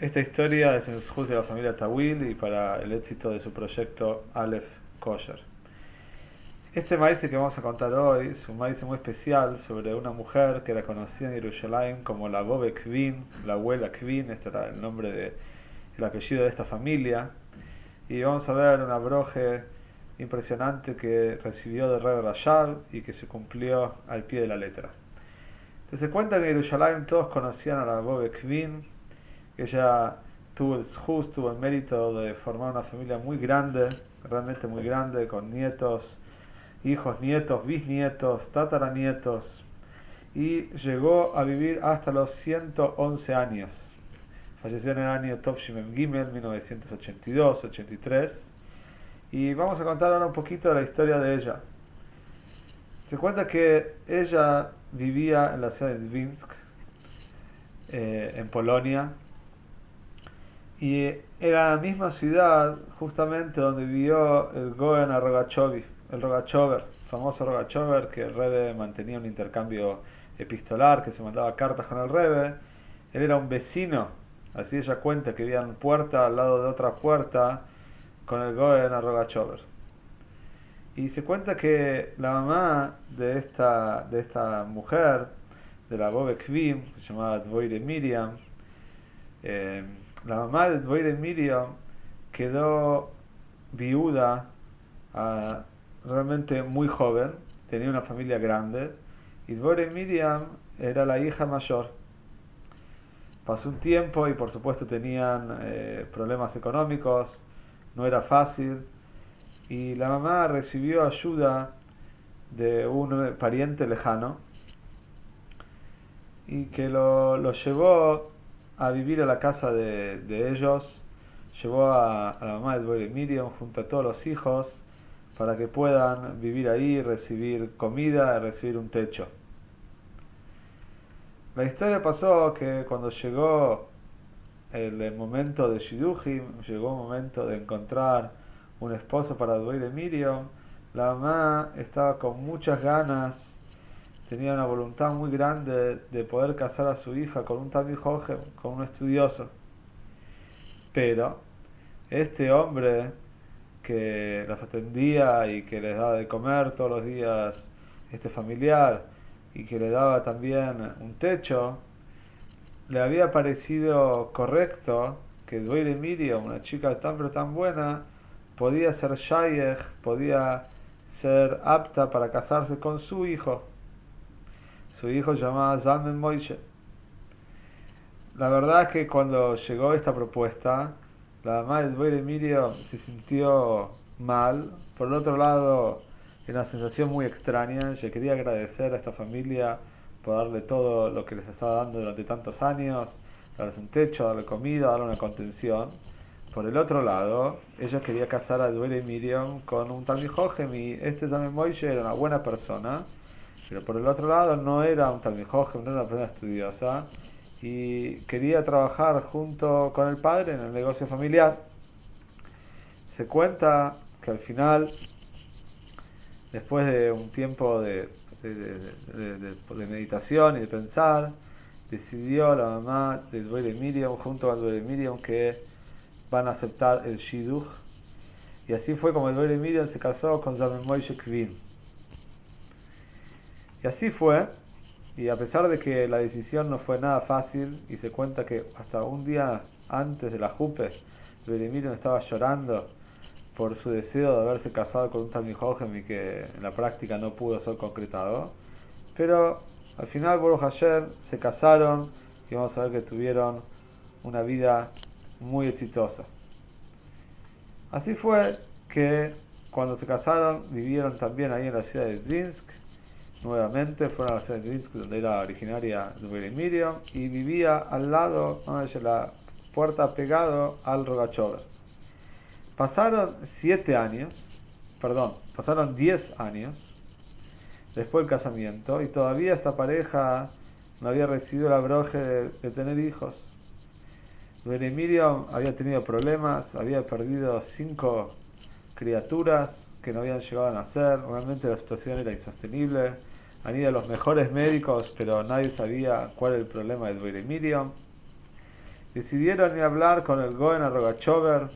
Esta historia es en el de la familia Tawil y para el éxito de su proyecto Aleph Kosher. Este maíz que vamos a contar hoy es un maíz muy especial sobre una mujer que era conocida en Jerusalén como la Bobe Kvin, la abuela Kvin, este era el nombre de el apellido de esta familia. Y vamos a ver una broje impresionante que recibió de Rebe Rashal y que se cumplió al pie de la letra. se cuenta que en Jerusalén todos conocían a la Bobe Kvin, ella tuvo el justo, tuvo el mérito de formar una familia muy grande, realmente muy grande, con nietos, hijos, nietos, bisnietos, tataranietos, y llegó a vivir hasta los 111 años. Falleció en el año Tovshimem Gimel, 1982-83. Y vamos a contar ahora un poquito de la historia de ella. Se cuenta que ella vivía en la ciudad de Dvinsk, eh, en Polonia, y era la misma ciudad justamente donde vivió el Goen a Rogachovi, el Rogachover, famoso Rogachover, que el Rebe mantenía un intercambio epistolar, que se mandaba cartas con el Rebe. Él era un vecino, así ella cuenta que vivía en puerta al lado de otra puerta con el Goen a Rogachover. Y se cuenta que la mamá de esta, de esta mujer, de la Bobe Kvim, que se llamaba Dvoire Miriam, eh, la mamá de Dvoire Miriam quedó viuda ah, realmente muy joven, tenía una familia grande, y Dvoire Miriam era la hija mayor. Pasó un tiempo y por supuesto tenían eh, problemas económicos, no era fácil, y la mamá recibió ayuda de un pariente lejano y que lo, lo llevó a vivir a la casa de, ellos, llevó a, la mamá de Miriam junto a todos los hijos para que puedan vivir ahí, recibir comida, recibir un techo. La historia pasó que cuando llegó el, momento de Shidujim, llegó el momento de encontrar un esposo para de Miriam, la mamá estaba con muchas ganas tenía una voluntad muy grande de poder casar a su hija con un Talmud con un estudioso. Pero este hombre que las atendía y que les daba de comer todos los días, este familiar, y que le daba también un techo, le había parecido correcto que Duire Miriam, una chica tan pero tan buena, podía ser Shayech, podía ser apta para casarse con su hijo su hijo llamaba Zalmen Moishe. La verdad es que cuando llegó esta propuesta, la mamá de Miriam se sintió mal. Por el otro lado, una sensación muy extraña. Yo quería agradecer a esta familia por darle todo lo que les estaba dando durante tantos años, darles un techo, darle comida, darle una contención. Por el otro lado, ella quería casar a Duele Miriam con un Talmud y este Zalmen Moishe era una buena persona pero por el otro lado no era un talmijoje, no era una persona estudiosa y quería trabajar junto con el padre en el negocio familiar. Se cuenta que al final, después de un tiempo de, de, meditación y de pensar, decidió la mamá de Duele Miriam junto a Duele Miriam que van a aceptar el Shidduch. Y así fue como Duele Miriam se casó con Zaman Moishe. Y así fue, y a pesar de que la decisión no fue nada fácil, y se cuenta que hasta un día antes de la Jupe, Berimiro estaba llorando por su deseo de haberse casado con un Talmud y que en la práctica no pudo ser concretado. Pero al final, Boruch Hashem, se casaron y vamos a ver que tuvieron una vida muy exitosa. Así fue que cuando se casaron vivieron también ahí en la ciudad de Dvinsk nuevamente, fueron a la de donde era originaria de Miriam, y vivía al lado, la puerta pegado al Rogachover. Pasaron siete años, perdón, pasaron diez años después del casamiento y todavía esta pareja no había recibido la broje de, tener hijos. Miriam había tenido problemas, había perdido cinco criaturas que no habían llegado a nacer, realmente la situación era insostenible, han ido a los mejores médicos, pero nadie sabía cuál era el problema de Miriam. Decidieron ir a hablar con el Goen Rogachover,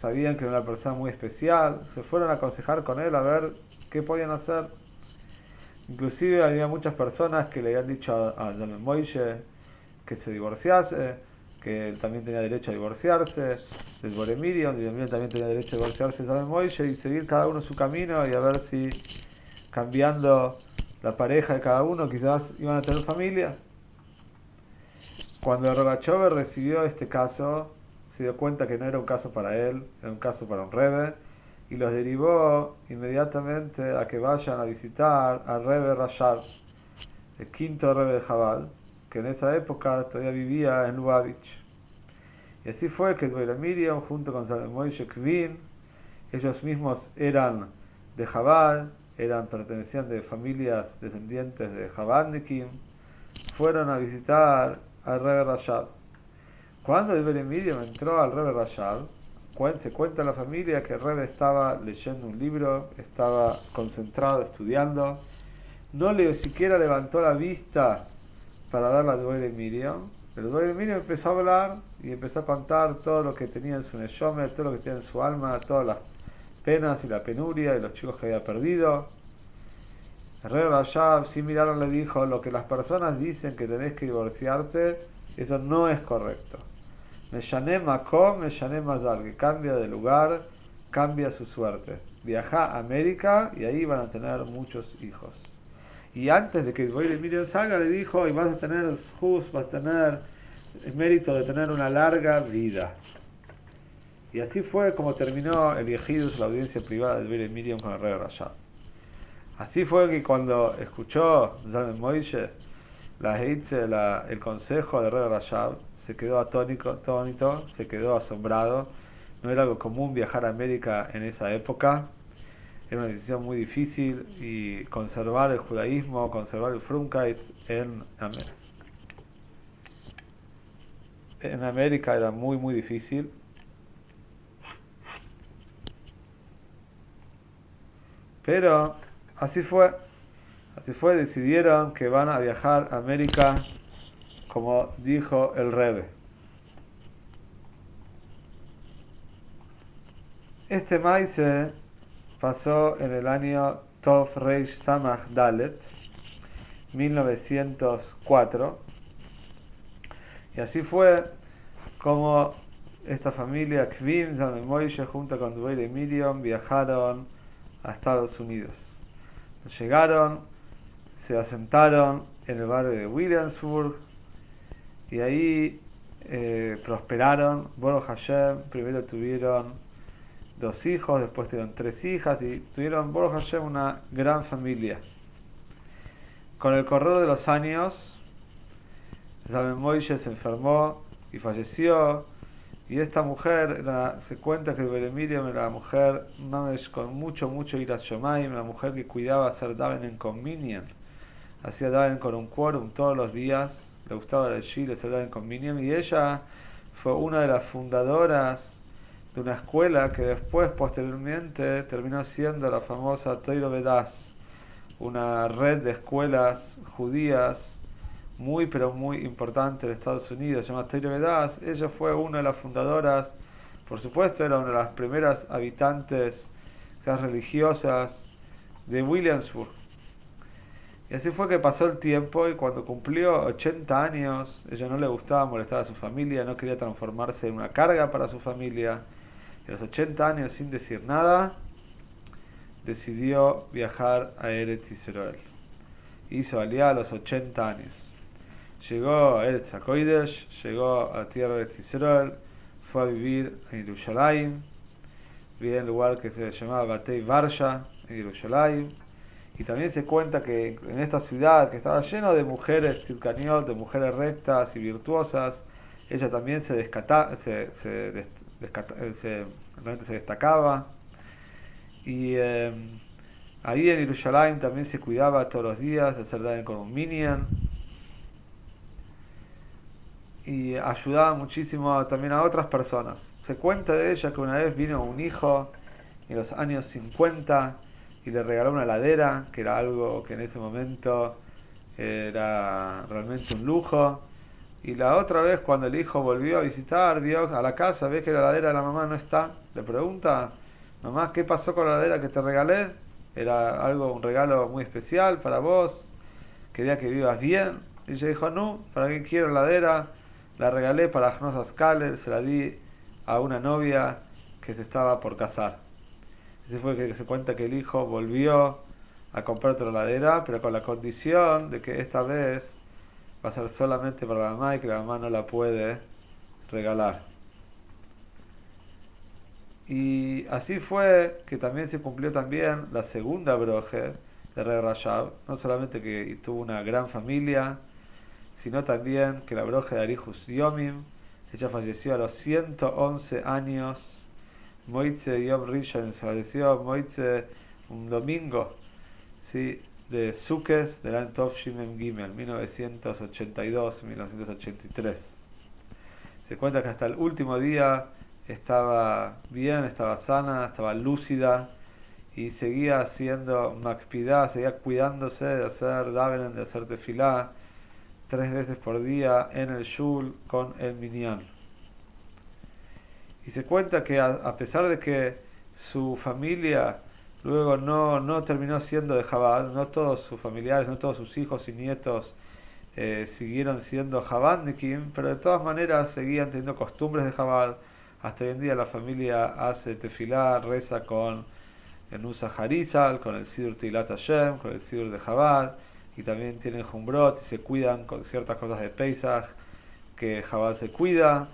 sabían que era una persona muy especial, se fueron a aconsejar con él a ver qué podían hacer. Inclusive había muchas personas que le habían dicho a, a Moishe que se divorciase, que él también tenía derecho a divorciarse, del Boremirion, y también tenía derecho a divorciarse de Moishe y seguir cada uno su camino y a ver si cambiando la pareja de cada uno quizás iban a tener familia. Cuando Rogachover recibió este caso, se dio cuenta que no era un caso para él, era un caso para un Rebe y los derivó inmediatamente a que vayan a visitar al Rebbe Rashab, el quinto Rebbe de Jabal, que en esa época todavía vivía en Lubavitch. Y así fue que el Miriam, junto con Moishe Kvin, ellos mismos eran de Jabal, eran, pertenecían de familias descendientes de Jabadnikim, fueron a visitar al Rebbe Rashab. Cuando el Miriam entró al Rebbe Rashab, se cuenta la familia que Rebe estaba leyendo un libro, estaba concentrado estudiando, no le siquiera levantó la vista para dar la duele Miriam. El duele Miriam empezó a hablar y empezó a contar todo lo que tenía en su Neshomer, todo lo que tenía en su alma, todas las penas y la penuria de los chicos que había perdido. El rey Rashab, sin mirarlo, le dijo: Lo que las personas dicen que tenés que divorciarte, eso no es correcto. Me Makom, me Mazal, que cambia de lugar, cambia su suerte. Viaja a América y ahí van a tener muchos hijos. Y antes de que voy de Miriam salga, le dijo, y vas a tener jus, vas a tener el mérito de tener una larga vida. Y así fue como terminó el Yehidus, la audiencia privada de Miriam con el rey Rashad. Así fue que cuando escuchó Zalmen Moishe la, la, el consejo del rey Rashad, se quedó atónico, atónito, se quedó asombrado. No era algo común viajar a América en esa época. Era una decisión muy difícil y conservar el judaísmo, conservar el Frumkeit en. En América era muy, muy difícil. Pero así fue. Así fue, decidieron que van a viajar a América como dijo el Rebe. Este maíz pasó en el año Tov Reish Samach Dalet, 1904, y así fue como esta familia Kvim, Zalman Moishe, junto con Dueire y Miriam, viajaron a Estados Unidos. Llegaron, se asentaron en el barrio de Williamsburg, y ahí eh, prosperaron. Boro Hashem, primero tuvieron dos hijos, después tuvieron tres hijas y tuvieron Boro Hashem una gran familia. Con el correr de los años, Saben Moishe se enfermó y falleció. Y esta mujer, se cuenta que Beremiriam era la mujer con mucho, mucho ira Shomaim, la mujer que cuidaba hacer Daven en Conminion. Hacía Daven con un quórum todos los días le gustaba el Chile, se en conveniente y ella fue una de las fundadoras de una escuela que después, posteriormente, terminó siendo la famosa Toiro Vedas, una red de escuelas judías muy pero muy importante de Estados Unidos, se llama Toiro Vedas. Ella fue una de las fundadoras, por supuesto, era una de las primeras habitantes religiosas de Williamsburg. Y así fue que pasó el tiempo y cuando cumplió 80 años, ella no le gustaba molestar a su familia, no quería transformarse en una carga para su familia. Y a los 80 años, sin decir nada, decidió viajar a Eretz Israel. Hizo alía a los 80 años. Llegó a Eretz llegó a tierra de Israel, fue a vivir en Jerusalén, vivía en un lugar que se llamaba Batei Varsha, en Jerusalén y también se cuenta que en esta ciudad que estaba lleno de mujeres circaniot, de mujeres rectas y virtuosas, ella también se, descata, se, se, se, realmente se destacaba. Y em, ahí en Jerusalén también se cuidaba todos los días de hacer con un minion. Y ayudaba muchísimo también a otras personas. Se cuenta de ella que una vez vino un hijo en los años 50 y le regaló una ladera, que era algo que en ese momento era realmente un lujo. Y la otra vez cuando el hijo volvió a visitar, Dios a la casa, ve que la ladera de la mamá no está, le pregunta, mamá, ¿qué pasó con la ladera que te regalé? Era algo, un regalo muy especial para vos, quería que vivas bien. Y ella dijo, no, ¿para qué quiero la ladera? La regalé para Agnosas Kaller, se la di a una novia que se estaba por casar. Así fue que se cuenta que el hijo volvió a comprar otra ladera, pero con la condición de que esta vez va a ser solamente para la mamá y que la mamá no la puede regalar. Y así fue que también se cumplió también la segunda broje de Rey Rashab, no solamente que tuvo una gran familia, sino también que la broje de Arihus Yomim, ella falleció a los 111 años, Moitze Yom Rishon falleció Moitze un domingo, ¿sí? de Sukkes del año Tovshim Gimel, 1982-1983. Se cuenta que hasta el último día estaba bien, estaba sana, estaba lúcida y seguía haciendo makpidá, seguía cuidándose de hacer davenen, de hacer tefilá tres veces por día en el shul con el minyan. Y se cuenta que a pesar de que su familia luego no, no terminó siendo de Jabal, no todos sus familiares, no todos sus hijos y nietos eh, siguieron siendo Kim, pero de todas maneras seguían teniendo costumbres de Jabal. Hasta hoy en día la familia hace tefilá, reza con el Nusa Harizal, con el Sidur Tilat Hashem, con el Sidur de Jabal, y también tienen Jumbrot y se cuidan con ciertas cosas de Pesach que Jabal se cuida.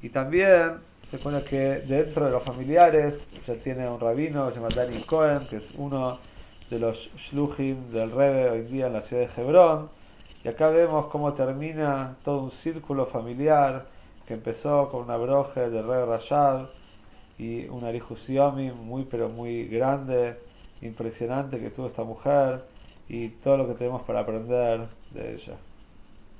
Y también se cuenta que dentro de los familiares ya tiene un rabino se llama Danny Cohen, que es uno de los shluchim del Rebbe hoy en día en la ciudad de Hebrón. Y acá vemos cómo termina todo un círculo familiar que empezó con una broje del Rebbe Rashad y una arijusiomi muy pero muy grande, impresionante que tuvo esta mujer y todo lo que tenemos para aprender de ella.